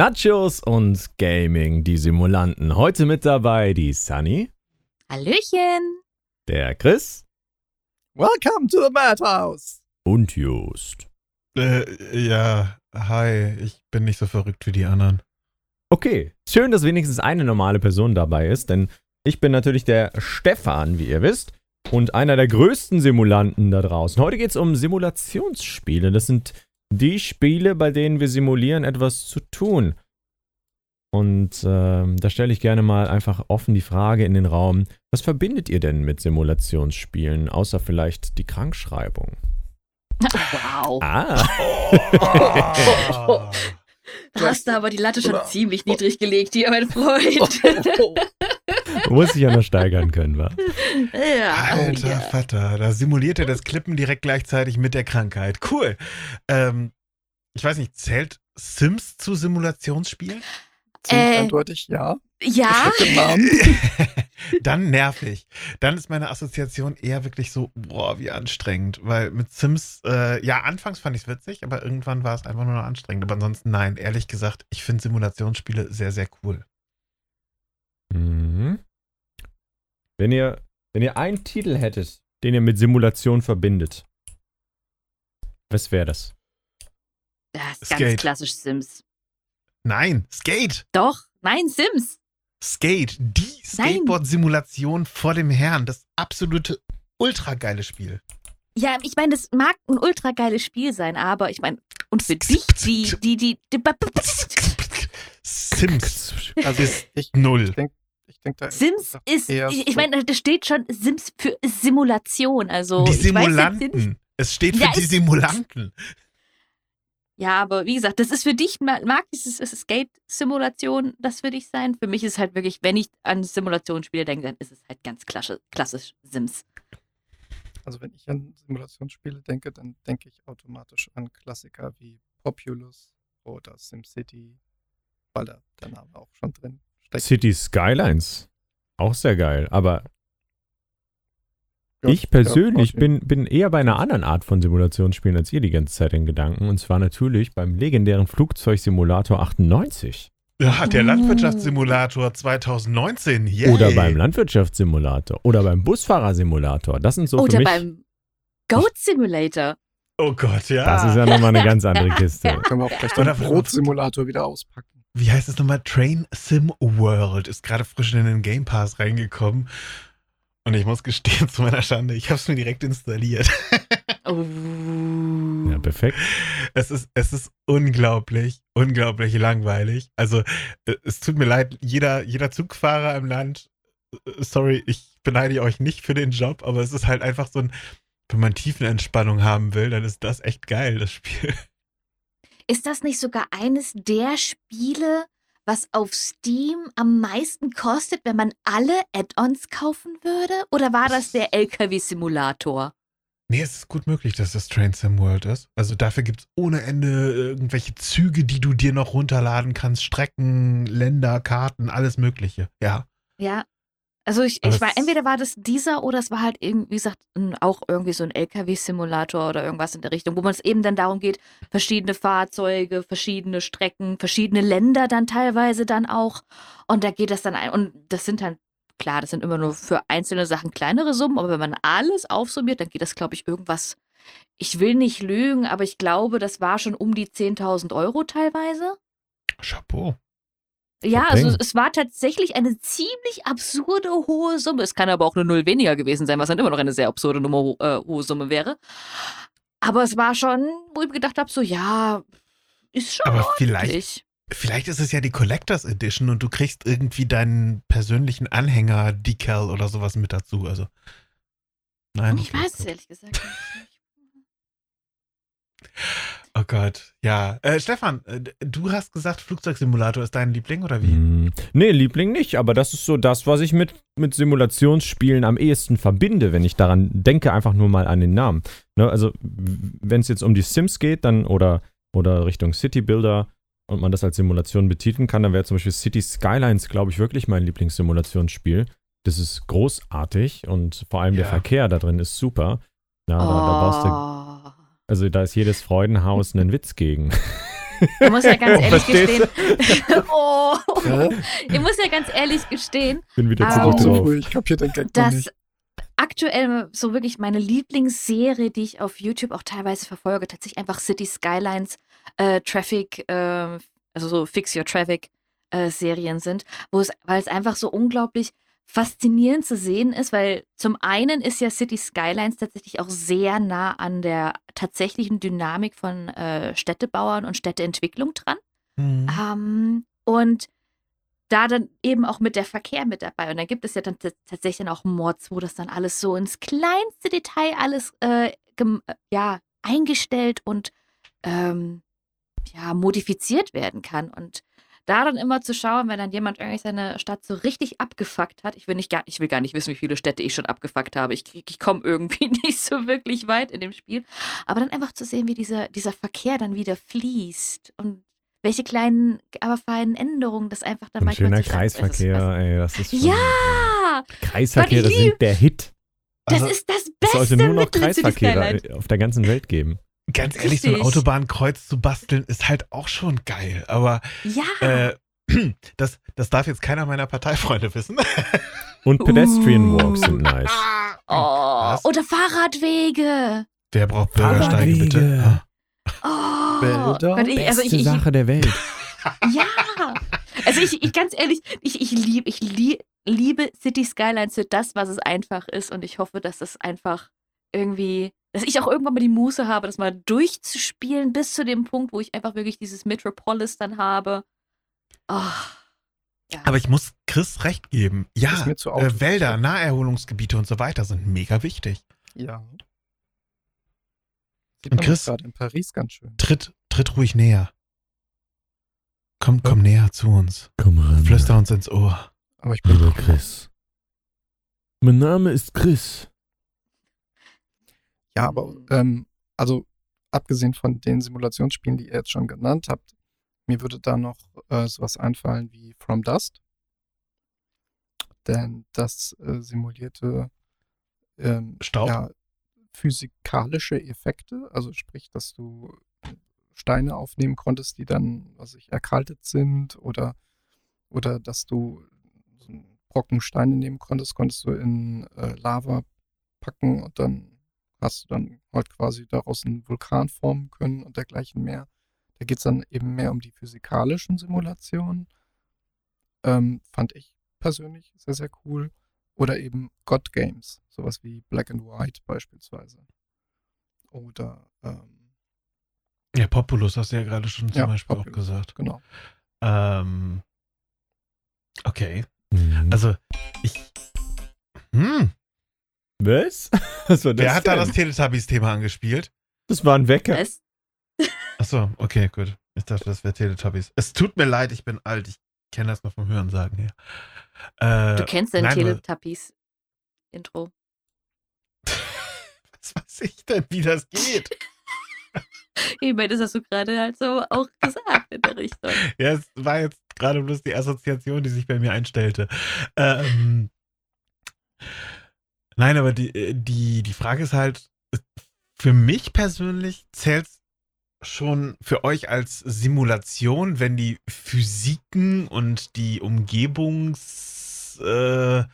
Nachos und Gaming, die Simulanten. Heute mit dabei die Sunny, Hallöchen. der Chris Welcome to the Madhouse. und Just. Äh, ja, hi, ich bin nicht so verrückt wie die anderen. Okay, schön, dass wenigstens eine normale Person dabei ist, denn ich bin natürlich der Stefan, wie ihr wisst, und einer der größten Simulanten da draußen. Heute geht es um Simulationsspiele. Das sind die Spiele, bei denen wir simulieren, etwas zu tun. Und ähm, da stelle ich gerne mal einfach offen die Frage in den Raum, was verbindet ihr denn mit Simulationsspielen, außer vielleicht die Krankschreibung? Wow. Ah, Oh. Da hast du aber die Latte schon Oder- ziemlich niedrig gelegt hier, mein Freund. muss ich ja noch steigern können, wa? ja. Alter ja. Vater, da simuliert er das Klippen direkt gleichzeitig mit der Krankheit. Cool. Ähm, ich weiß nicht, zählt Sims zu Simulationsspielen? Ziemlich Äh, eindeutig ja. Ja. Dann nervig. Dann ist meine Assoziation eher wirklich so, boah, wie anstrengend. Weil mit Sims, äh, ja, anfangs fand ich es witzig, aber irgendwann war es einfach nur noch anstrengend. Aber ansonsten nein, ehrlich gesagt, ich finde Simulationsspiele sehr, sehr cool. Mhm. Wenn ihr, wenn ihr einen Titel hättet, den ihr mit Simulation verbindet, was wäre das? das ist Skate. ganz klassisch Sims. Nein, Skate! Doch, nein, Sims. Skate, die. Skateboard-Simulation vor dem Herrn. Das absolute ultra geile Spiel. Ja, ich meine, das mag ein ultra geiles Spiel sein, aber ich meine, und für dich, die, die, die, die Sims Also ist ich, null. ich denke da Sims ist, ich, ich meine, da steht schon Sims für Simulation, also die ich weiß Simulanten. Es steht für Ja, die ist- Simulanten. Ja, aber wie gesagt, das ist für dich, ma- mag dieses dieses Skate-Simulation das für dich sein? Für mich ist halt wirklich, wenn ich an Simulationsspiele denke, dann ist es halt ganz klassisch, klassisch Sims. Also wenn ich an Simulationsspiele denke, dann denke ich automatisch an Klassiker wie Populous oder SimCity, weil da der Name auch schon drin steckt. City Skylines. Auch sehr geil. Aber Ja, ich persönlich ja, bin, bin eher bei einer anderen Art von Simulationsspielen als ihr die ganze Zeit in Gedanken. Und zwar natürlich beim legendären Flugzeugsimulator 98. Ja, der. Landwirtschaftssimulator 2019. Yay. Oder beim Landwirtschaftssimulator. Oder beim Busfahrersimulator. Das sind so für Oder mich. beim Goat Simulator. Oh Gott, ja. das ist ja nochmal eine ganz andere Kiste. Können wir auch gleich Oder den Brotsimulator wieder auspacken. Wie heißt es nochmal? Train Sim World ist gerade frisch in den Game Pass reingekommen. Und ich muss gestehen, zu meiner Schande, ich habe es mir direkt installiert. Oh. Ja, perfekt. Es ist, es ist unglaublich, unglaublich langweilig. Also, äh, es tut mir leid, jeder, jeder Zugfahrer im Land, äh, sorry, ich beneide euch nicht für den Job, aber es ist halt einfach so ein, wenn man Tiefenentspannung haben will, dann ist das echt geil, das Spiel. Ist das nicht sogar eines der Spiele, was auf Steam am meisten kostet, wenn man alle Add-ons kaufen würde? Oder war das der LKW-Simulator? Nee, es ist gut möglich, dass das Train Sim World ist. Also dafür gibt es ohne Ende irgendwelche Züge, die du dir noch runterladen kannst, Strecken, Länder, Karten, alles Mögliche. Ja. Ja. Also ich, ich war, entweder war das dieser oder es war halt irgendwie, wie gesagt, auch irgendwie so ein LKW-Simulator oder irgendwas in der Richtung, wo man es eben dann darum geht, verschiedene Fahrzeuge, verschiedene Strecken, verschiedene Länder dann teilweise dann auch. Und da geht das dann ein. Und das sind dann, klar, das sind immer nur für einzelne Sachen kleinere Summen, aber wenn man alles aufsummiert, dann geht das, glaube ich, irgendwas. Ich will nicht lügen, aber ich glaube, das war schon um die 10.000 Euro teilweise. Chapeau. Ja, also es war tatsächlich eine ziemlich absurde hohe Summe. Es kann aber auch eine Null weniger gewesen sein, was dann immer noch eine sehr absurde Nummer, äh, hohe Summe wäre. Aber es war schon, wo ich gedacht habe, so ja, ist schon Aber vielleicht, ordentlich. vielleicht ist es ja die Collectors Edition und du kriegst irgendwie deinen persönlichen Anhänger Decal oder sowas mit dazu. Also. Nein. Ich okay, weiß es ehrlich gesagt nicht. Oh Gott, ja. Äh, Stefan, äh, du hast gesagt, Flugzeugsimulator ist dein Liebling oder wie? Hm, nee, Liebling nicht, aber das ist so das, was ich mit, mit Simulationsspielen am ehesten verbinde, wenn ich daran denke, einfach nur mal an den Namen. Ne, also, wenn es jetzt um die Sims geht, dann oder, oder Richtung City Builder und man das als Simulation betiteln kann, dann wäre zum Beispiel City Skylines, glaube ich, wirklich mein Lieblingssimulationsspiel. Das ist großartig und vor allem der Ja. Verkehr da drin ist super. Ja, da, da baust du, Oh. Also da ist jedes Freudenhaus ein Witz gegen. Ich muss ja ganz Oh, ehrlich verstehst gestehen. oh, ich muss ja ganz ehrlich gestehen, Bin wieder zurück Zu drauf. früh, ich kapier den Gag dass nicht. aktuell so wirklich meine Lieblingsserie, die ich auf YouTube auch teilweise verfolge, tatsächlich einfach City Skylines äh, Traffic, äh, also so Fix Your Traffic äh, Serien sind, wo es, weil es einfach so unglaublich faszinierend zu sehen ist, weil zum einen ist ja City Skylines tatsächlich auch sehr nah an der tatsächlichen Dynamik von äh, Städtebauern und Städteentwicklung dran. Mhm. Ähm, und da dann eben auch mit der Verkehr mit dabei. Und dann gibt es ja dann tatsächlich dann auch Mods, wo das dann alles so ins kleinste Detail alles äh, äh, ja, eingestellt und ähm, ja, modifiziert werden kann. Und da dann immer zu schauen, wenn dann jemand irgendwie seine Stadt so richtig abgefuckt hat. Ich will, nicht gar, ich will gar nicht wissen, wie viele Städte ich schon abgefuckt habe. Ich, ich komme irgendwie nicht so wirklich weit in dem Spiel. Aber dann einfach zu sehen, wie dieser, dieser Verkehr dann wieder fließt und welche kleinen, aber feinen Änderungen das einfach dann Ein manchmal schöner es ist Kreisverkehr, ey, das ist schon, Ja, Kreisverkehre sind der Hit. das Also, ist das Es Beste sollte nur noch mit den City Kreisverkehre Skylines. auf der ganzen Welt geben. Ganz ehrlich, so ein Richtig. Autobahnkreuz zu basteln, ist halt auch schon geil. Aber Ja, äh, das, das darf jetzt keiner meiner Parteifreunde wissen. Und Pedestrian Uh. Walks sind nice. oh, oder Fahrradwege. Wer braucht Bürgersteige bitte? Oh, Wälder, Gott, ich, also ich, Beste ich, Sache der Welt. Ja. Also ich, ich ganz ehrlich, ich, ich liebe, ich lieb, liebe City Skylines für das, was es einfach ist. Und ich hoffe, dass es einfach irgendwie, dass ich auch irgendwann mal die Muße habe, das mal durchzuspielen, bis zu dem Punkt, wo ich einfach wirklich dieses Metropolis dann habe. Oh, ja. Aber ich muss Chris recht geben. Ja, äh, Wälder, Naherholungsgebiete und so weiter sind mega wichtig. Ja. Sieht Und Chris? gerade in Paris ganz schön. Tritt, tritt ruhig näher. Komm, komm näher zu uns. Komm ran. Flüster uns ins Ohr. Aber ich bin Lieber Chris. Mein Name ist Chris. Ja, aber ähm, also abgesehen von den Simulationsspielen, die ihr jetzt schon genannt habt, mir würde da noch äh, sowas einfallen wie From Dust. Denn das äh, simulierte ähm, Staub? ja, physikalische Effekte, also sprich, dass du Steine aufnehmen konntest, die dann, was ich, erkaltet sind oder, oder dass du so Brocken Steine nehmen konntest, konntest du in äh, Lava packen und dann hast du dann halt quasi daraus einen Vulkan formen können und dergleichen mehr. Da geht es dann eben mehr um die physikalischen Simulationen. Ähm, fand ich persönlich sehr, sehr cool. Oder eben God Games, sowas wie Black and White beispielsweise. Oder, ähm, Ja, Populus hast du ja gerade schon zum Ja, Beispiel auch Populus. gesagt. genau. Ähm, okay. Mhm. Also, ich. Hm, Was? Was war das? wer hat da denn? das Teletubbies-Thema angespielt? Das war ein Wecker. Es, Achso, okay, gut. Ich dachte, das wäre Teletubbies. Es tut mir leid, ich bin alt. Ich kenne das noch vom Hörensagen her. Äh, du kennst aber- Teletubbies-Intro. Was weiß ich denn, wie das geht? Ich meine, das hast du gerade halt so auch gesagt in der Richtung. Ja, es war jetzt gerade bloß die Assoziation, die sich bei mir einstellte. Ähm, nein, aber die, äh, die, die Frage ist halt, für mich persönlich zählt schon für euch als Simulation, wenn die Physiken und die Umgebungs, äh,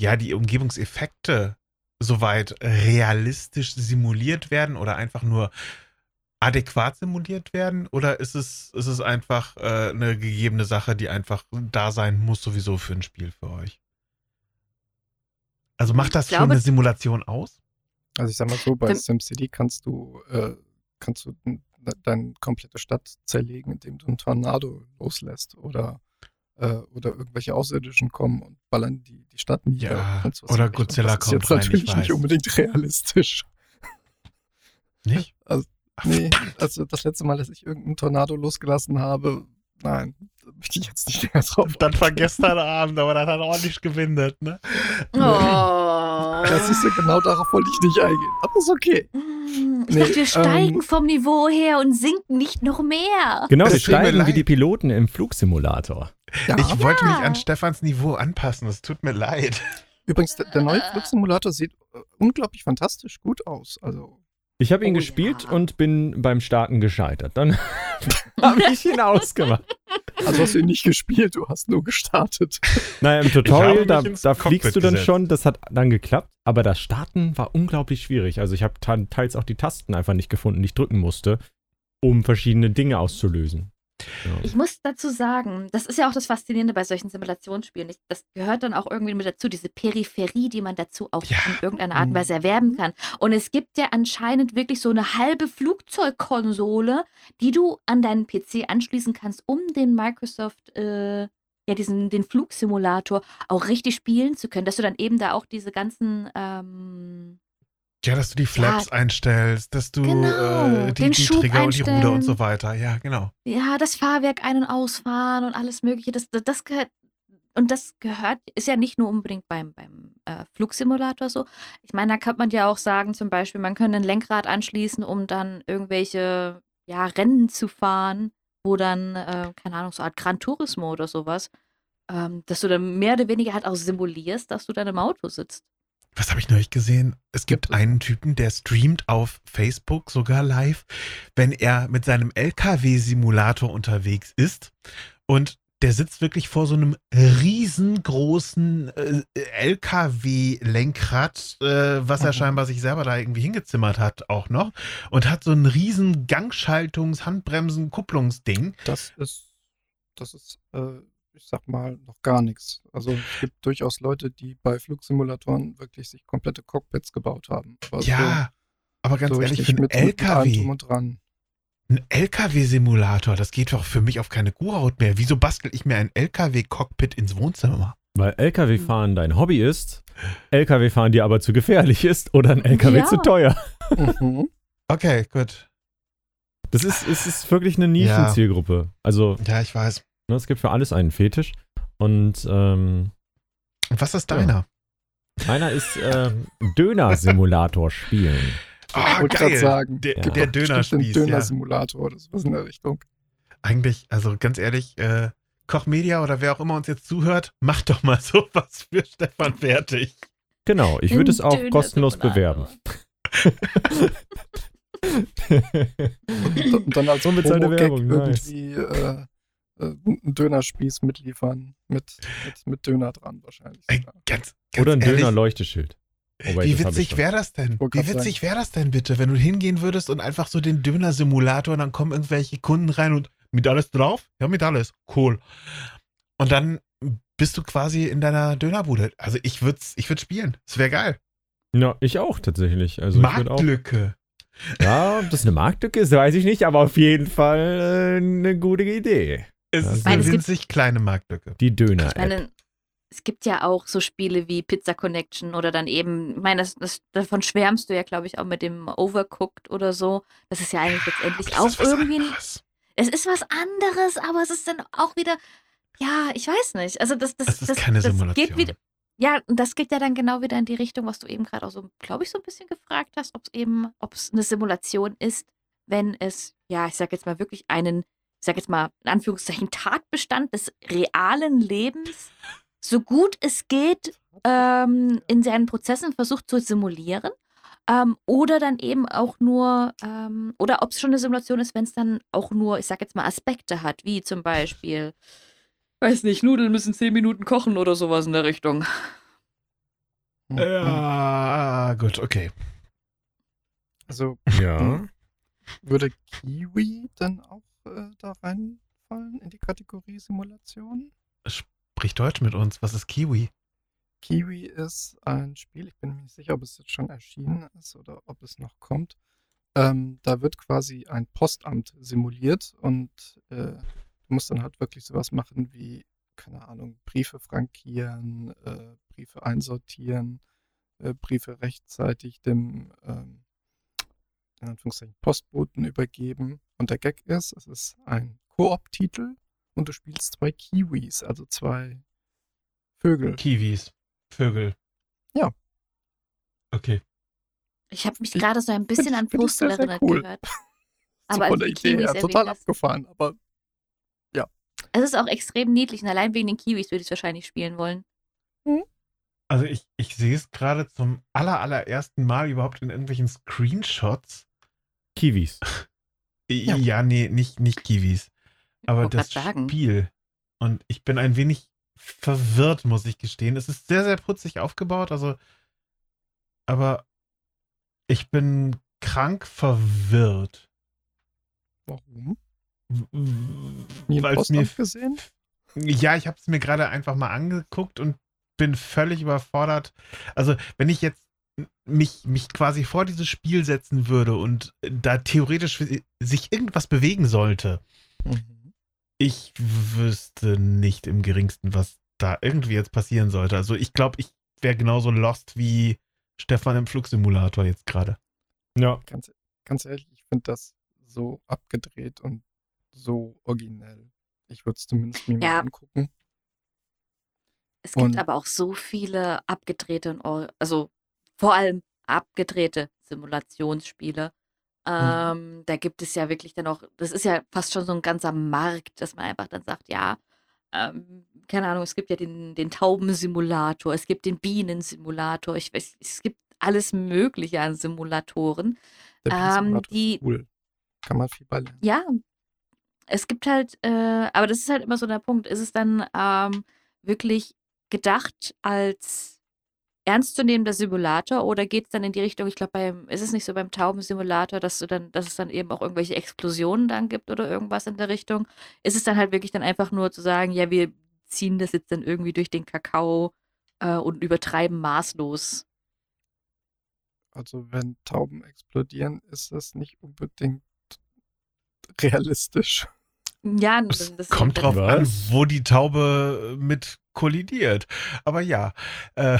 ja, die Umgebungseffekte soweit realistisch simuliert werden oder einfach nur adäquat simuliert werden oder ist es, ist es einfach äh, eine gegebene Sache, die einfach da sein muss sowieso für ein Spiel für euch? Also macht das schon glaube- eine Simulation aus? Also ich sag mal so, bei SimCity kannst du, äh, kannst du deine komplette Stadt zerlegen, indem du einen Tornado loslässt oder, äh, oder irgendwelche Außerirdischen kommen und ballern die, die Stadt nieder. Ja, oder weiß ich. Und Godzilla das ist kommt jetzt rein, natürlich ich nicht unbedingt realistisch. Nicht? Also, Ach, Nee, also das letzte Mal, dass ich irgendeinen Tornado losgelassen habe, nein, da möchte ich jetzt nicht mehr drauf. Dann war gestern Abend, aber das hat ordentlich gewindet, ne? Oh. Das ist ja genau darauf wollte ich nicht eingehen. Aber ist okay. Mm, Ich Nee, dachte, wir steigen ähm, vom Niveau her und sinken nicht noch mehr. Genau, Es wir steigen wie die Piloten im Flugsimulator. Ja, Ich wollte mich Ja. an Stefans Niveau anpassen, es tut mir leid. übrigens, der, der neue Flugsimulator sieht äh, unglaublich fantastisch gut aus. Also Ich habe ihn Oh gespielt ja. und bin beim Starten gescheitert. Dann habe ich ihn ausgemacht. Also hast du ihn nicht gespielt, du hast nur gestartet. Naja, im Tutorial, da, da fliegst du dann gesetzt. schon, das hat dann geklappt, aber das Starten war unglaublich schwierig. Also ich habe teils auch die Tasten einfach nicht gefunden, die ich drücken musste, um verschiedene Dinge auszulösen. Ja. Ich muss dazu sagen, das ist ja auch das Faszinierende bei solchen Simulationsspielen. Ich, das gehört dann auch irgendwie mit dazu, diese Peripherie, die man dazu auch Ja. in irgendeiner Art und Mhm. Weise erwerben kann. Und es gibt ja anscheinend wirklich so eine halbe Flugzeugkonsole, die du an deinen PC anschließen kannst, um den Microsoft, äh, ja, diesen, den Flugsimulator auch richtig spielen zu können, dass du dann eben da auch diese ganzen, ähm, Ja, dass du die Flaps einstellst, dass du Genau, äh, die, die Trigger und die Ruder und so weiter. Ja, genau. ja, das Fahrwerk ein- und ausfahren und alles Mögliche. Das, das, das gehört, und das gehört, ist ja nicht nur unbedingt beim, beim äh, Flugsimulator so. Ich meine, da kann man ja auch sagen, zum Beispiel, man könnte ein Lenkrad anschließen, um dann irgendwelche ja, Rennen zu fahren, wo dann, äh, keine Ahnung, so eine Art Gran Turismo oder sowas, ähm, dass du dann mehr oder weniger halt auch simulierst, dass du dann im Auto sitzt. Was habe ich neulich gesehen? Es gibt einen Typen, der streamt auf Facebook sogar live, wenn er mit seinem LKW-Simulator unterwegs ist und der sitzt wirklich vor so einem riesengroßen äh, LKW-Lenkrad, äh, was er scheinbar sich selber da irgendwie hingezimmert hat auch noch und hat so ein riesen Gangschaltungs-, Handbremsen-, Kupplungsding. Das ist, das ist, äh, ich sag mal, noch gar nichts. Also es gibt durchaus Leute, die bei Flugsimulatoren wirklich sich komplette Cockpits gebaut haben. Aber Ja, aber so, ganz so ehrlich, für einen LKW. drum und dran. Ein LKW-Simulator, das geht doch für mich auf keine Kuhhaut mehr. Wieso bastel ich mir ein LKW-Cockpit ins Wohnzimmer? Weil LKW-Fahren dein Hobby ist, LKW-Fahren dir aber zu gefährlich ist oder ein LKW Ja. zu teuer. Mhm. Okay, gut. Das ist, es ist wirklich eine Nischenzielgruppe. Also, Ja, ich weiß. Ne, es gibt für alles einen Fetisch. Und ähm, was ist Ja. deiner? meiner ist ähm, Döner-Simulator spielen. Ah, wollte grad sagen, Der, Ja. der Dönerspieß, den ja. Döner-Simulator oder sowas in der Richtung. Eigentlich, also ganz ehrlich, äh, Koch Media oder wer auch immer uns jetzt zuhört, macht doch mal sowas für Stefan fertig. Genau, ich würde es auch Döner-Simulator. kostenlos bewerben. Und, und dann als Unbezahlte Promo-Gag Werbung, nice. irgendwie äh, äh, einen Dönerspieß mitliefern. Mit, mit, mit Döner dran wahrscheinlich. Sogar. ganz, ganz Oder ein Döner-Leuchteschild. Wobei, Wie witzig wäre das denn? Wie witzig wäre das denn bitte, wenn du hingehen würdest und einfach so den Döner-Simulator und dann kommen irgendwelche Kunden rein und mit alles drauf? Ja, mit alles. Cool. Und dann bist du quasi in deiner Dönerbude. Also ich würde ich würd spielen. Das wäre geil. Ja, ich auch tatsächlich. Also ich würd auch, Marktlücke. ja, ob das eine Marktlücke ist, weiß ich nicht, aber auf jeden Fall äh, eine gute Idee. Es Ja, ist Weil eine es kleine Marktlücke. Die Ich Döner-App. meine, es gibt ja auch so Spiele wie Pizza Connection oder dann eben, ich meine, das, das, davon schwärmst du ja, glaube ich, auch mit dem Overcooked oder so. Das ist ja eigentlich letztendlich das auch ist was irgendwie. anderes. Es ist was anderes, aber es ist dann auch wieder, ja, ich weiß nicht. Also das, das, das, keine das Simulation. geht wieder. Ja, und das geht ja dann genau wieder in die Richtung, was du eben gerade auch so, glaube ich, so ein bisschen gefragt hast, ob es eben, ob es eine Simulation ist, wenn es, ja, ich sag jetzt mal wirklich einen, ich sag jetzt mal in Anführungszeichen Tatbestand des realen Lebens, so gut es geht, ähm, in seinen Prozessen versucht zu simulieren. Ähm, oder dann eben auch nur, ähm, oder ob es schon eine Simulation ist, wenn es dann auch nur, ich sag jetzt mal, Aspekte hat, wie zum Beispiel, weiß nicht, Nudeln müssen zehn Minuten kochen oder sowas in der Richtung. Ja, gut, okay. Also Ja. würde Kiwi dann auch äh, da reinfallen in die Kategorie Simulation? Sprich Deutsch mit uns. Was ist Kiwi? Kiwi ist ein Spiel, ich bin mir nicht sicher, ob es jetzt schon erschienen ist oder ob es noch kommt. Ähm, da wird quasi ein Postamt simuliert und äh, du musst dann halt wirklich sowas machen wie, keine Ahnung, Briefe frankieren, äh, Briefe einsortieren, äh, Briefe rechtzeitig dem ähm, in Anführungszeichen Postboten übergeben. Und der Gag ist, es ist ein Koop-Titel und du spielst zwei Kiwis, also zwei Vögel. Kiwis. Vögel. Ja. Okay. Ich habe mich Ich gerade so ein bisschen an Postel erinnert cool. gehört. So Aber von als der Idee Kiwis her total hast- abgefahren, aber Es ist auch extrem niedlich und allein wegen den Kiwis würde ich es wahrscheinlich spielen wollen. Also ich, ich sehe es gerade zum aller, allerersten Mal überhaupt in irgendwelchen Screenshots. Kiwis. Ja, Ja. nee, nicht, nicht Kiwis. Aber das sagen. Spiel. Und ich bin ein wenig verwirrt, muss ich gestehen. Es ist sehr, sehr putzig aufgebaut, also. Aber ich bin krank verwirrt. Warum? Weil es mir gesehen? Ja, ich habe es mir gerade einfach mal angeguckt und bin völlig überfordert. Also, wenn ich jetzt mich, mich quasi vor dieses Spiel setzen würde und da theoretisch sich irgendwas bewegen sollte, Mhm. ich wüsste nicht im geringsten, was da irgendwie jetzt passieren sollte. Also, ich glaube, ich wäre genauso lost wie Stefan im Flugsimulator jetzt gerade. Ja. Ganz, ganz ehrlich, ich finde das so abgedreht und so originell. Ich würde es zumindest mir Ja. mal angucken. Es gibt Und- aber auch so viele abgedrehte, und also vor allem abgedrehte Simulationsspiele. Ähm, Da gibt es ja wirklich dann auch, das ist ja fast schon so ein ganzer Markt, dass man einfach dann sagt, ja, ähm, keine Ahnung, es gibt ja den, den Taubensimulator, es gibt den Bienensimulator, ich weiß, es gibt alles Mögliche an Simulatoren. Der Ähm, die- cool. Kann man viel bei lernen. Ja, es gibt halt, äh, aber das ist halt immer so der Punkt. Ist es dann ähm, wirklich gedacht als ernstzunehmender Simulator oder geht es dann in die Richtung, ich glaube, beim, ist es nicht so beim Taubensimulator, dass du dann, dass es dann eben auch irgendwelche Explosionen dann gibt oder irgendwas in der Richtung? Ist es dann halt wirklich dann einfach nur zu sagen, ja, wir ziehen das jetzt dann irgendwie durch den Kakao äh, und übertreiben maßlos? Also wenn Tauben explodieren, ist das nicht unbedingt realistisch. Ja, Es das, das kommt drauf an, Was? wo die Taube mit kollidiert. Aber ja. Äh,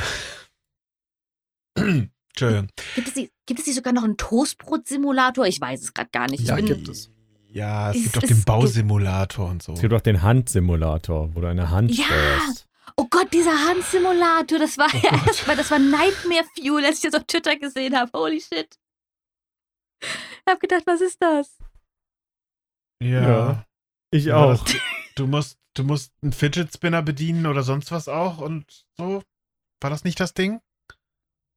Entschuldigung. Gibt es, die, gibt es nicht sogar noch einen Toastbrot-Simulator? Ich weiß es gerade gar nicht. Ja, ich bin, gibt es. Ja, es Es- gibt auch es den Bausimulator und so. Es gibt auch den Handsimulator, wo du eine Hand Ja! steuerst. Oh Gott, dieser Handsimulator, das war Oh ja Gott. erstmal, das war Nightmare Fuel, als ich das auf Twitter gesehen habe. Holy shit. Ich hab gedacht, was ist das? Ja. Ja. Ich Ja, auch. das- Du musst, du musst einen Fidget Spinner bedienen oder sonst was auch und so. War das nicht das Ding?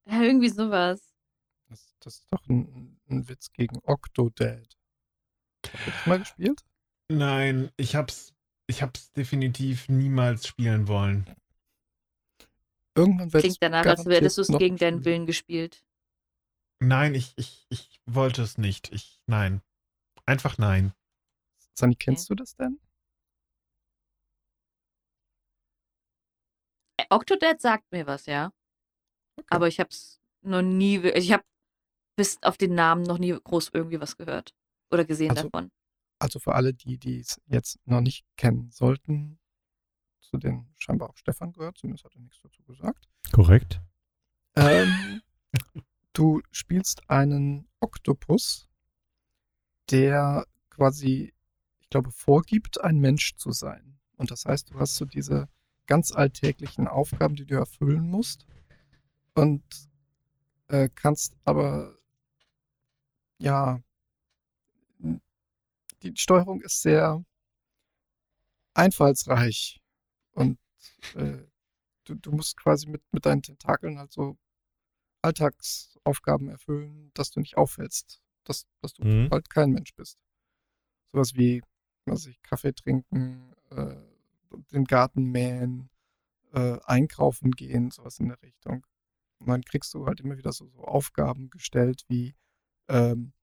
Ja, irgendwie sowas. Das, das ist doch ein, ein Witz gegen Octodad. Habt ihr das mal gespielt? Nein, ich hab's, ich hab's definitiv niemals spielen wollen. Irgendwann wird Klingt danach, als hättest du es gegen deinen Willen gespielt. Nein, ich, ich, ich wollte es nicht. Ich, nein. Einfach nein. Sunny, kennst du das denn? Äh, Octodad sagt mir was, ja. Okay. Aber ich hab's noch nie, wir- ich hab bis auf den Namen noch nie groß irgendwie was gehört. Oder gesehen Also- davon. Also für alle, die die es jetzt noch nicht kennen sollten, zu denen scheinbar auch Stefan gehört, zumindest hat er nichts dazu gesagt. Korrekt. Ähm, du spielst einen Oktopus, der quasi, ich glaube, vorgibt, ein Mensch zu sein. Und das heißt, du hast so diese ganz alltäglichen Aufgaben, die du erfüllen musst. Und äh, kannst aber, ja, die Steuerung ist sehr einfallsreich. Und äh, du, du musst quasi mit, mit deinen Tentakeln halt so Alltagsaufgaben erfüllen, dass du nicht auffällst, dass, dass du Mhm. halt kein Mensch bist. Sowas wie, was ich, Kaffee trinken, äh, den Garten mähen, äh, einkaufen gehen, sowas in der Richtung. Und dann kriegst du halt immer wieder so, so Aufgaben gestellt wie ähm,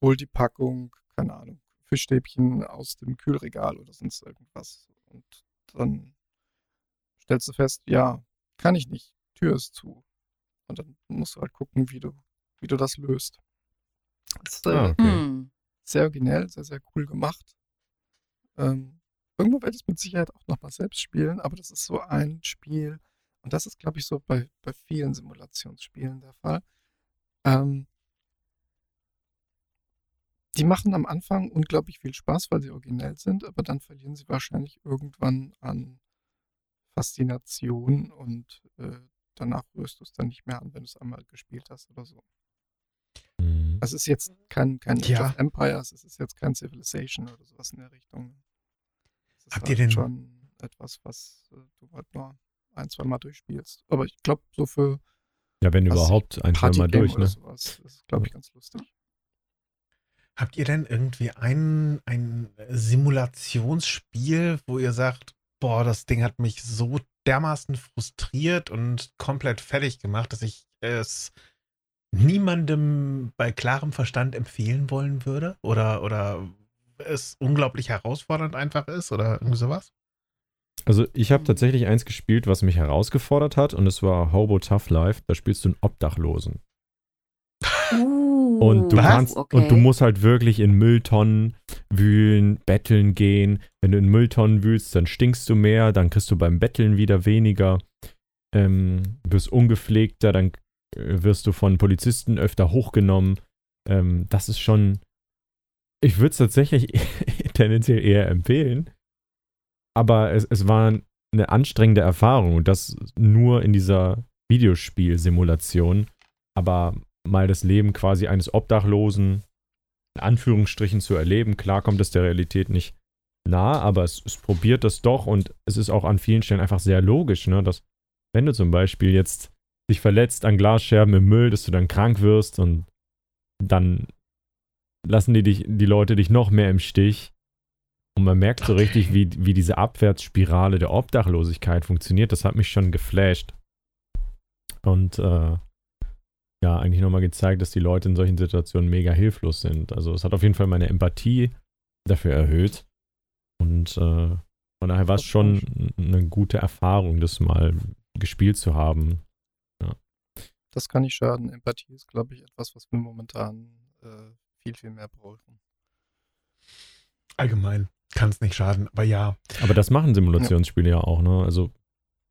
hol die Packung, keine Ahnung, Fischstäbchen aus dem Kühlregal oder sonst irgendwas. Und dann stellst du fest, ja, kann ich nicht, Tür ist zu. Und dann musst du halt gucken, wie du, wie du das löst. Das ist äh, Ah, okay. Hm. sehr originell, sehr, sehr cool gemacht. Ähm, irgendwo werde ich es mit Sicherheit auch nochmal selbst spielen, aber das ist so ein Spiel, und das ist, glaube ich, so bei, bei vielen Simulationsspielen der Fall. Ähm, die machen am Anfang unglaublich viel Spaß, weil sie originell sind, aber dann verlieren sie wahrscheinlich irgendwann an Faszination und äh, danach rührst du es dann nicht mehr an, wenn du es einmal gespielt hast oder so. Mhm. Es ist jetzt kein, kein Ja. Empires, es ist jetzt kein Civilization oder sowas in der Richtung. Es ist Habt halt ihr denn- schon etwas, was äh, du halt nur ein, zwei Mal durchspielst. Aber ich glaube, so für Ja, wenn überhaupt ein, zwei Mal durch, ne? sowas, das ist, glaube ich, ganz lustig. Habt ihr denn irgendwie ein, ein Simulationsspiel, wo ihr sagt, boah, das Ding hat mich so dermaßen frustriert und komplett fertig gemacht, dass ich es niemandem bei klarem Verstand empfehlen wollen würde? Oder, oder es unglaublich herausfordernd einfach ist oder irgendwie sowas? Also ich habe tatsächlich eins gespielt, was mich herausgefordert hat und es war Hobo Tough Life. Da spielst du einen Obdachlosen. Uh, Und du Was? kannst okay. und du musst halt wirklich in Mülltonnen wühlen, betteln gehen. Wenn du in Mülltonnen wühlst, dann stinkst du mehr, dann kriegst du beim Betteln wieder weniger. Ähm, wirst ungepflegter, dann äh, wirst du von Polizisten öfter hochgenommen. Ähm, das ist schon. Ich würde es tatsächlich tendenziell eher empfehlen. Aber es, es war eine anstrengende Erfahrung und das nur in dieser Videospielsimulation. Aber mal das Leben quasi eines Obdachlosen in Anführungsstrichen zu erleben. Klar kommt es der Realität nicht nah, aber es, es probiert das doch und es ist auch an vielen Stellen einfach sehr logisch, ne, dass wenn du zum Beispiel jetzt dich verletzt an Glasscherben im Müll, dass du dann krank wirst und dann lassen die dich, die Leute dich noch mehr im Stich. Und man merkt so richtig, wie, wie diese Abwärtsspirale der Obdachlosigkeit funktioniert. Das hat mich schon geflasht. Und äh, ja, eigentlich nochmal gezeigt, dass die Leute in solchen Situationen mega hilflos sind. Also es hat auf jeden Fall meine Empathie dafür erhöht. Und äh, von daher war es schon eine gute Erfahrung, das mal gespielt zu haben. Das kann nicht schaden. Empathie ist, glaube ich, etwas, was wir momentan äh, viel, viel mehr brauchen. Allgemein kann es nicht schaden, aber ja. Aber das machen Simulationsspiele ja auch, ne? Also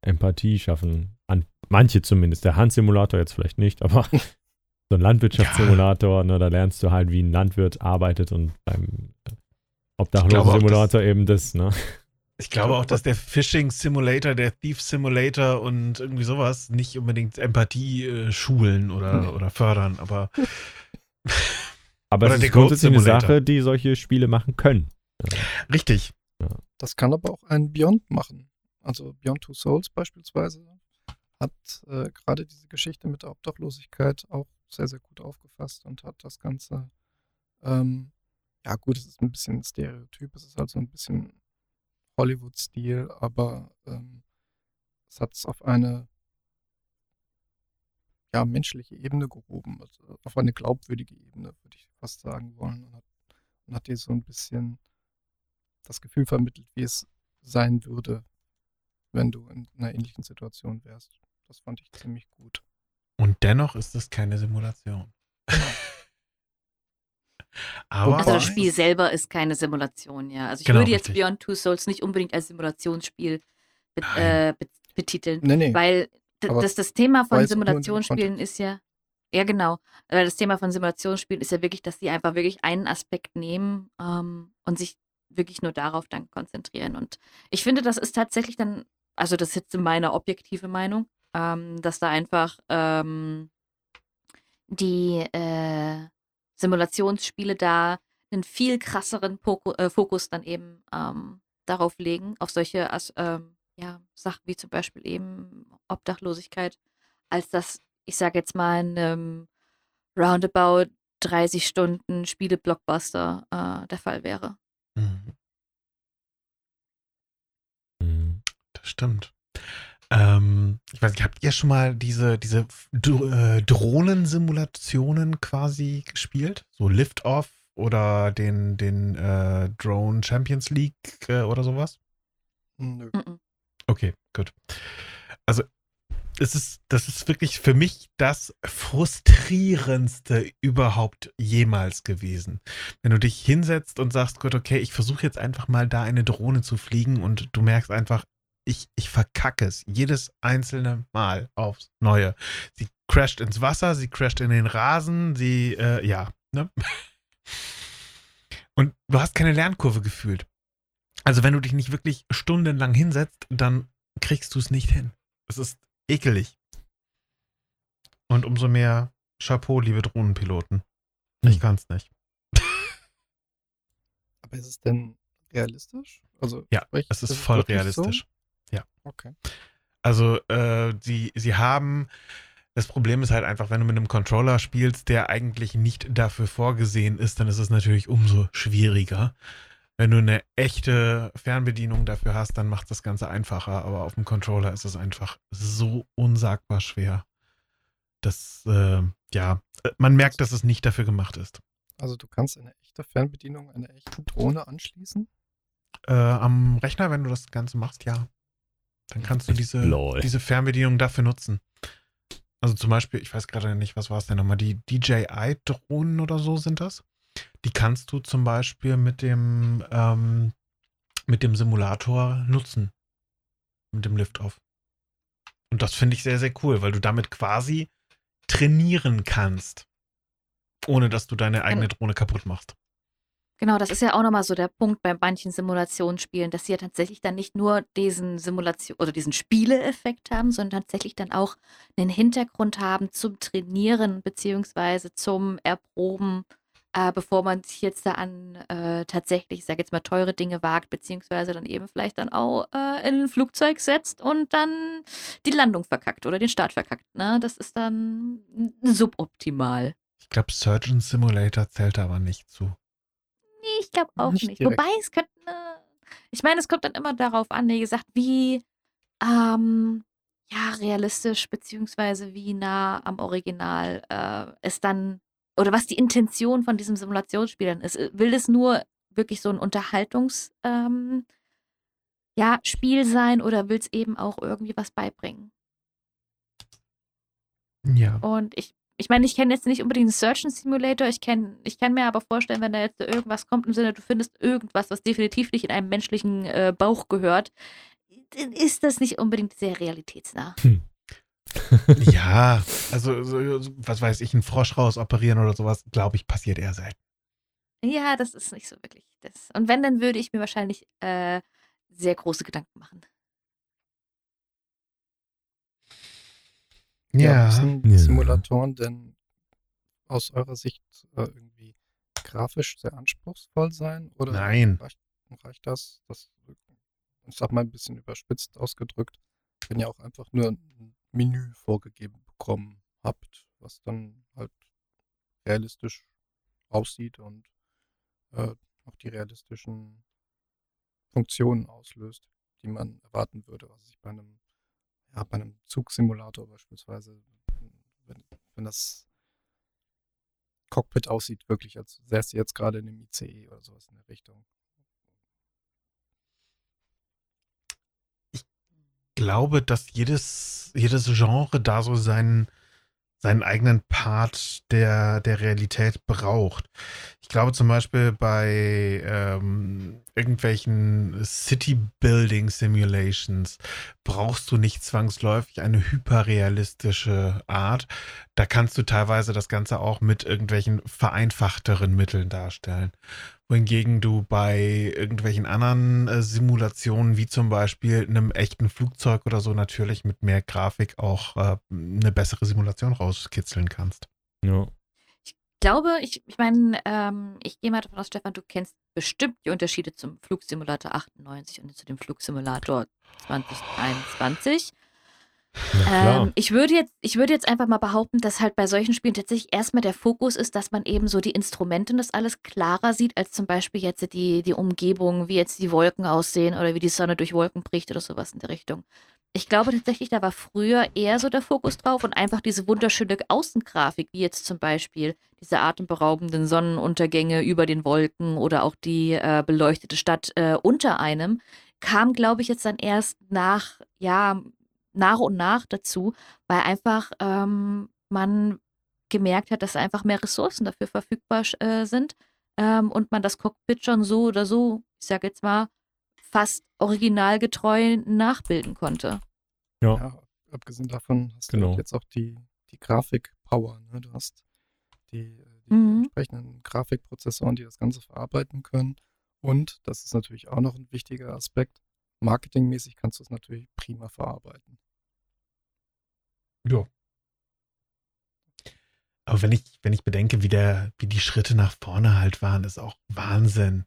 Empathie schaffen. An manche zumindest. Der Handsimulator jetzt vielleicht nicht, aber so ein Landwirtschaftssimulator, ne, da lernst du halt, wie ein Landwirt arbeitet und beim Obdachlosen-Simulator eben das, ne? Ich glaube auch, dass der Phishing Simulator, der Thief Simulator und irgendwie sowas nicht unbedingt Empathie äh, schulen oder, Nee. oder fördern, aber Aber es ist grundsätzlich eine. Sache, die solche Spiele machen können. Richtig. Das kann aber auch ein Beyond machen. Also Beyond Two Souls beispielsweise hat äh, gerade diese Geschichte mit der Obdachlosigkeit auch sehr, sehr gut aufgefasst und hat das Ganze, ähm, ja gut, es ist ein bisschen Stereotyp, es ist halt so ein bisschen Hollywood-Stil, aber ähm, es hat es auf eine ja, menschliche Ebene gehoben, also auf eine glaubwürdige Ebene, würde ich fast sagen wollen. Und hat, und hat dir so ein bisschen das Gefühl vermittelt, wie es sein würde, wenn du in einer ähnlichen Situation wärst. Das fand ich ziemlich gut. Und dennoch ist es keine Simulation. aber Also das Spiel selber ist keine Simulation, ja. Also ich Genau, würde jetzt richtig. Beyond Two Souls nicht unbedingt als Simulationsspiel be Nein. äh, be betiteln, Nee, nee. weil das, das Thema von Simulationsspielen ist ja, ja genau, weil das Thema von Simulationsspielen ist ja wirklich, dass sie einfach wirklich einen Aspekt nehmen ähm, und sich wirklich nur darauf dann konzentrieren. Und ich finde, das ist tatsächlich dann, also das ist jetzt meine objektive Meinung, ähm, dass da einfach ähm, die äh, Simulationsspiele da einen viel krasseren Poko äh, Fokus dann eben ähm, darauf legen, auf solche ähm, ja, Sachen wie zum Beispiel eben Obdachlosigkeit, als das, ich sage jetzt mal, in einem roundabout 30 Stunden Spiele-Blockbuster äh, der Fall wäre. Stimmt. Ähm, ich weiß nicht, habt ihr schon mal diese, diese äh, Drohnensimulationen quasi gespielt? So Lift-Off oder den, den äh, Drone Champions League äh, oder sowas? Nö. Okay, gut. Also, es ist, das ist wirklich für mich das frustrierendste überhaupt jemals gewesen. Wenn du dich hinsetzt und sagst, gut, okay, ich versuche jetzt einfach mal da eine Drohne zu fliegen und du merkst einfach, ich, ich verkacke es jedes einzelne Mal aufs Neue. Sie crasht ins Wasser, sie crasht in den Rasen, sie, äh, ja, ne? Und du hast keine Lernkurve gefühlt. Also wenn du dich nicht wirklich stundenlang hinsetzt, dann kriegst du es nicht hin. Es ist ekelig. Und umso mehr Chapeau, liebe Drohnenpiloten. Ich Hm. kann's nicht. Aber ist es denn realistisch? Also Ja, Es ist voll wirklich so? Realistisch. Okay. Also äh, sie, sie haben Das Problem ist halt einfach, wenn du mit einem Controller spielst, der eigentlich nicht dafür vorgesehen ist, dann ist es natürlich umso schwieriger. Wenn du eine echte Fernbedienung dafür hast, dann macht das Ganze einfacher, aber auf dem Controller ist es einfach so unsagbar schwer. Das, äh, ja, man merkt, dass es nicht dafür gemacht ist. Also du kannst eine echte Fernbedienung einer echten Drohne anschließen? Äh, am Rechner, wenn du das Ganze machst, ja. Dann kannst du diese, Lol. diese Fernbedienung dafür nutzen. Also zum Beispiel, ich weiß gerade nicht, was war es denn nochmal, die DJI-Drohnen oder so sind das. Die kannst du zum Beispiel mit dem, ähm, mit dem Simulator nutzen. Mit dem Liftoff. Und das finde ich sehr, sehr cool, weil du damit quasi trainieren kannst. Ohne dass du deine eigene Drohne kaputt machst. Genau, das ist ja auch nochmal so der Punkt bei manchen Simulationsspielen, dass sie ja tatsächlich dann nicht nur diesen Simulation oder diesen Spieleeffekt haben, sondern tatsächlich dann auch einen Hintergrund haben zum Trainieren beziehungsweise zum Erproben, äh, bevor man sich jetzt da an äh, tatsächlich, ich sage jetzt mal, teure Dinge wagt, beziehungsweise dann eben vielleicht dann auch äh, in ein Flugzeug setzt und dann die Landung verkackt oder den Start verkackt. Ne? Das ist dann suboptimal. Ich glaube, Surgeon Simulator zählt aber nicht zu. Ich glaube auch Nicht nicht. Wobei es könnte. Ich meine, es kommt dann immer darauf an, wie gesagt, wie ähm, ja, realistisch beziehungsweise wie nah am Original äh, es dann oder was die Intention von diesem Simulationsspiel dann ist. Will es nur wirklich so ein Unterhaltungs ähm, ja, Spiel sein oder will es eben auch irgendwie was beibringen? Ja. Und ich, ich meine, ich kenne jetzt nicht unbedingt einen Surgeon Simulator. Ich, kenn, ich kann mir aber vorstellen, wenn da jetzt irgendwas kommt im Sinne, du findest irgendwas, was definitiv nicht in einem menschlichen äh, Bauch gehört, dann ist das nicht unbedingt sehr realitätsnah. Ja, also so, so, was weiß ich, einen Frosch rausoperieren oder sowas, glaube ich, passiert eher selten. Ja, das ist nicht so wirklich das. Und wenn, dann würde ich mir wahrscheinlich äh, sehr große Gedanken machen. Ja. Simulatoren denn aus eurer Sicht äh, irgendwie grafisch sehr anspruchsvoll sein? Oder Nein. Reicht, reicht das? das? Ich sag mal ein bisschen überspitzt ausgedrückt, wenn ihr auch einfach nur ein Menü vorgegeben bekommen habt, was dann halt realistisch aussieht und äh, auch die realistischen Funktionen auslöst, die man erwarten würde, was ich bei einem, ja, bei einem Zugsimulator beispielsweise, wenn, wenn das Cockpit aussieht, wirklich, als säß ihr jetzt gerade in einem ICE oder sowas in der Richtung. glaube, dass jedes, jedes Genre da so seinen, seinen eigenen Part der, der Realität braucht. Ich glaube zum Beispiel bei ähm, irgendwelchen City-Building-Simulations brauchst du nicht zwangsläufig eine hyperrealistische Art. Da kannst du teilweise das Ganze auch mit irgendwelchen vereinfachteren Mitteln darstellen. Wohingegen du bei irgendwelchen anderen äh, Simulationen, wie zum Beispiel einem echten Flugzeug oder so, natürlich mit mehr Grafik auch äh, eine bessere Simulation rauskitzeln kannst. Ja. Ich glaube, ich, ich meine, ähm, ich gehe mal davon aus, Stefan, du kennst bestimmt die Unterschiede zum Flugsimulator 98 und zu dem Flugsimulator 2021. Ähm, ich, würde jetzt, ich würde jetzt einfach mal behaupten, dass halt bei solchen Spielen tatsächlich erstmal der Fokus ist, dass man eben so die Instrumente und das alles klarer sieht, als zum Beispiel jetzt die, die Umgebung, wie jetzt die Wolken aussehen oder wie die Sonne durch Wolken bricht oder sowas in der Richtung. Ich glaube tatsächlich, da war früher eher so der Fokus drauf und einfach diese wunderschöne Außengrafik, wie jetzt zum Beispiel diese atemberaubenden Sonnenuntergänge über den Wolken oder auch die äh, beleuchtete Stadt äh, unter einem, kam, glaube ich, jetzt dann erst nach, ja, nach und nach dazu, weil einfach ähm, man gemerkt hat, dass einfach mehr Ressourcen dafür verfügbar äh, sind ähm, und man das Cockpit schon so oder so, ich sage jetzt mal, fast originalgetreu nachbilden konnte. Ja. Ja, abgesehen davon hast du Genau. halt jetzt auch die, die Grafik-Power. Ne? Du hast die, die Mhm. entsprechenden Grafikprozessoren, die das Ganze verarbeiten können. Und, das ist natürlich auch noch ein wichtiger Aspekt, marketingmäßig kannst du es natürlich prima verarbeiten. Ja. Aber wenn ich, wenn ich bedenke, wie, der, wie die Schritte nach vorne halt waren, ist auch Wahnsinn.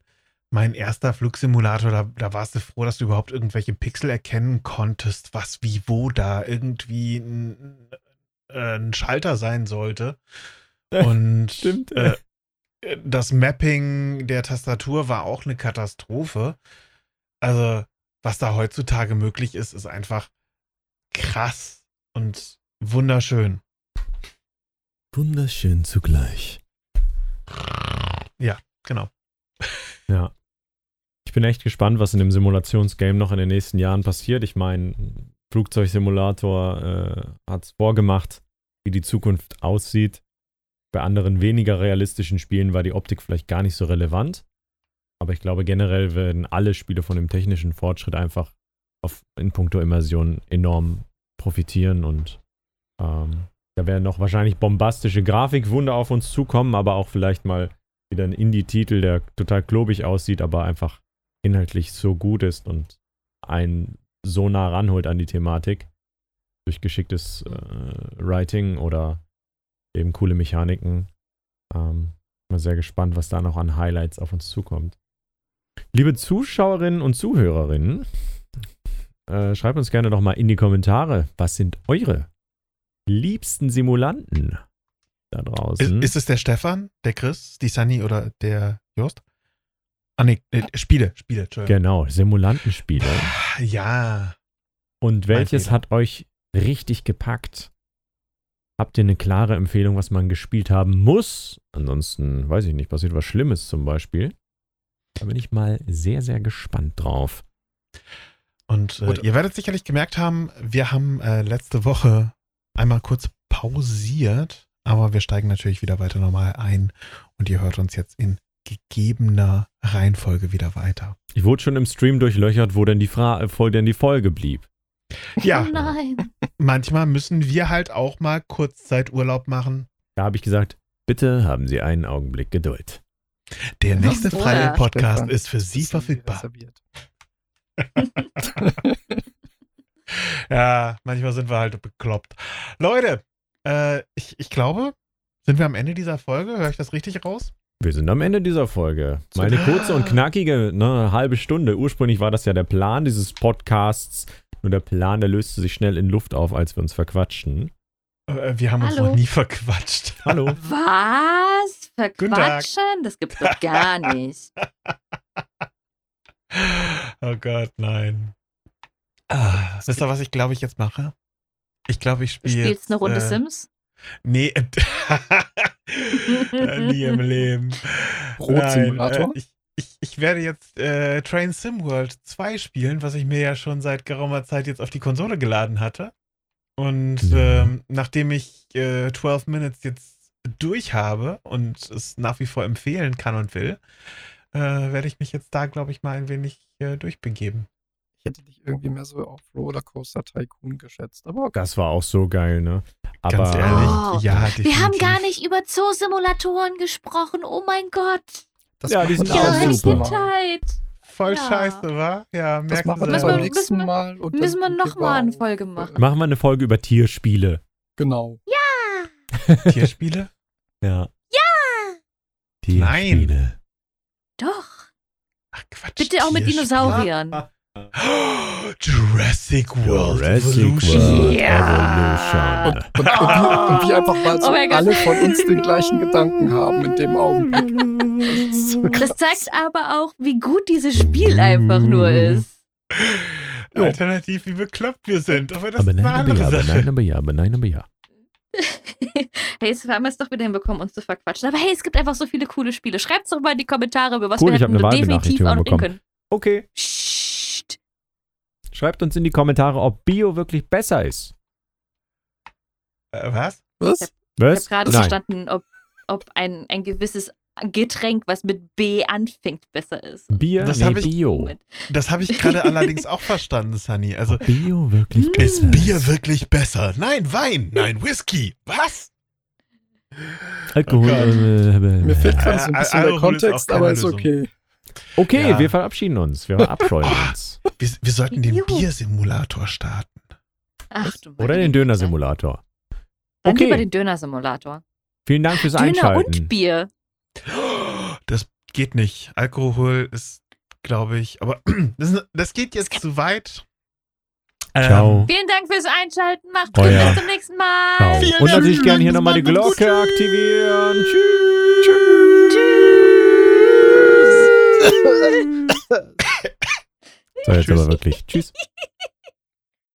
Mein erster Flugsimulator, da, da warst du froh, dass du überhaupt irgendwelche Pixel erkennen konntest, was wie wo da irgendwie ein, äh, ein Schalter sein sollte. Und Stimmt. Äh, das Mapping der Tastatur war auch eine Katastrophe. Also, was da heutzutage möglich ist, ist einfach krass und wunderschön. Wunderschön zugleich. Genau. Ja. Ich bin echt gespannt, was in dem Simulationsgame noch in den nächsten Jahren passiert. Ich meine, Flugzeugsimulator äh, hat es vorgemacht, wie die Zukunft aussieht. Bei anderen weniger realistischen Spielen war die Optik vielleicht gar nicht so relevant. Aber ich glaube, generell werden alle Spiele von dem technischen Fortschritt einfach auf, in puncto Immersion enorm profitieren und ähm, da werden noch wahrscheinlich bombastische Grafikwunder auf uns zukommen, aber auch vielleicht mal wieder ein Indie-Titel, der total klobig aussieht, aber einfach inhaltlich so gut ist und einen so nah ranholt an die Thematik durch geschicktes äh, Writing oder eben coole Mechaniken. Ähm, mal sehr gespannt, was da noch an Highlights auf uns zukommt. Liebe Zuschauerinnen und Zuhörerinnen, äh, schreibt uns gerne doch mal in die Kommentare, was sind eure liebsten Simulanten da Ist, draußen? ist es der Stefan, der Chris, die Sunny oder der Jost? Ah, nee, äh, Spiele, Spiele, Entschuldigung. genau, Simulantenspiele. Ja. Und welches hat euch richtig gepackt? Habt ihr eine klare Empfehlung, was man gespielt haben muss? Ansonsten, weiß ich nicht, passiert was Schlimmes zum Beispiel. Da bin ich mal sehr, sehr gespannt drauf. Und äh, ihr werdet sicherlich gemerkt haben, wir haben äh, letzte Woche einmal kurz pausiert, aber wir steigen natürlich wieder weiter normal ein und ihr hört uns jetzt in gegebener Reihenfolge wieder weiter. Ich wurde schon im Stream durchlöchert, wo denn die, Fra wo denn die Folge blieb. Ja, Oh nein. manchmal müssen wir halt auch mal Kurzzeiturlaub machen. Da habe ich gesagt, bitte haben Sie einen Augenblick Geduld. Der nächste freie Podcast Stefan, ist für Sie verfügbar. Ja, manchmal sind wir halt bekloppt. Leute, äh, ich, ich glaube, sind wir am Ende dieser Folge? Höre ich das richtig raus? Wir sind am Ende dieser Folge. Mal eine kurze und knackige, ne, eine halbe Stunde. Ursprünglich war das ja der Plan dieses Podcasts. Nur der Plan, der löste sich schnell in Luft auf, als wir uns verquatschten. Äh, wir haben uns Hallo. noch nie verquatscht. Hallo. Was? Verquatschen? Das gibt's doch gar nicht. Oh Gott, nein. Ah, wisst ihr, was ich glaube ich jetzt mache? Ich glaube, ich Du spiele. spielst eine Runde äh, Sims? Nee, äh, nie im Leben. Brotsimulator? Nein, äh, ich, ich, ich werde jetzt äh, Train Sim World 2 spielen, was ich mir ja schon seit geraumer Zeit jetzt auf die Konsole geladen hatte. Und Ja. ähm, nachdem ich äh, 12 Minutes jetzt durch habe und es nach wie vor empfehlen kann und will, äh, werde ich mich jetzt da, glaube ich, mal ein wenig äh, durchbegeben. Ich hätte dich irgendwie mehr so auf Rollercoaster Tycoon geschätzt. Aber okay. Das war auch so geil, ne? Aber Ganz ehrlich, Oh, ja, definitiv. Wir haben gar nicht über Zoosimulatoren gesprochen. Oh mein Gott. das Ja, die sind auch Ja, super. Zeit. Voll Ja. scheiße, wa? Ja, machen wir du dann Müssen beim nächsten müssen wir- Mal. und müssen wir noch gehen mal eine Folge machen. machen wir eine Folge über Tierspiele. Genau. Tierspiele? Ja. Ja. Tierspiele. Doch. Ach Quatsch. Bitte auch mit. Dinosauriern. Oh, Jurassic World Jurassic Evolution. World Ja. Evolution. Und, und, wie, und wie einfach mal so Oh alle von uns den gleichen Gedanken haben in dem Augenblick. Das so. Das zeigt aber auch, wie gut dieses Spiel einfach nur ist. Alternativ, wie bekloppt wir sind. Aber das Aber ist eine nein, aber ja, aber nein, aber ja, aber nein, aber ja. hey, jetzt haben wir es doch wieder hinbekommen, uns zu verquatschen. Aber hey, es gibt einfach so viele coole Spiele. Schreibt doch mal in die Kommentare, über was Cool, wir hätten definitiv auch noch reden können. Okay. Psst. Schreibt uns in die Kommentare, ob Bio wirklich besser ist. Äh, was? Was? Ich habe gerade Nein. verstanden, ob, ob ein, ein gewisses Getränk, was mit B anfängt, besser ist. Bier? Das nee, hab ich- Bio. Das habe ich gerade allerdings auch verstanden, Sunny. Also, Bio wirklich Hm. besser ist Bier wirklich besser? Nein, Wein. Nein, Whisky. Was? Alkohol. Oh Gott. äh, Mir fehlt Äh, gerade so ein äh, bisschen der Kontext, aber ist Lösung. okay. Okay, Ja. wir verabschieden uns. Wir verabscheuen uns. Wir, wir sollten den. Biersimulator starten. Ach, du Oder den. Döner-Simulator. Dann Okay. lieber den Döner-Simulator. Vielen Dank fürs Döner Einschalten. und Bier. Das geht nicht. Alkohol ist, glaube ich, aber das, das geht jetzt zu weit. Ciao. Vielen Dank fürs Einschalten. Macht's Oh gut. ja. Bis zum nächsten Mal. Ciao. Und natürlich gerne hier nochmal die. Glocke aktivieren. Tschüss. So, jetzt aber wirklich. Tschüss.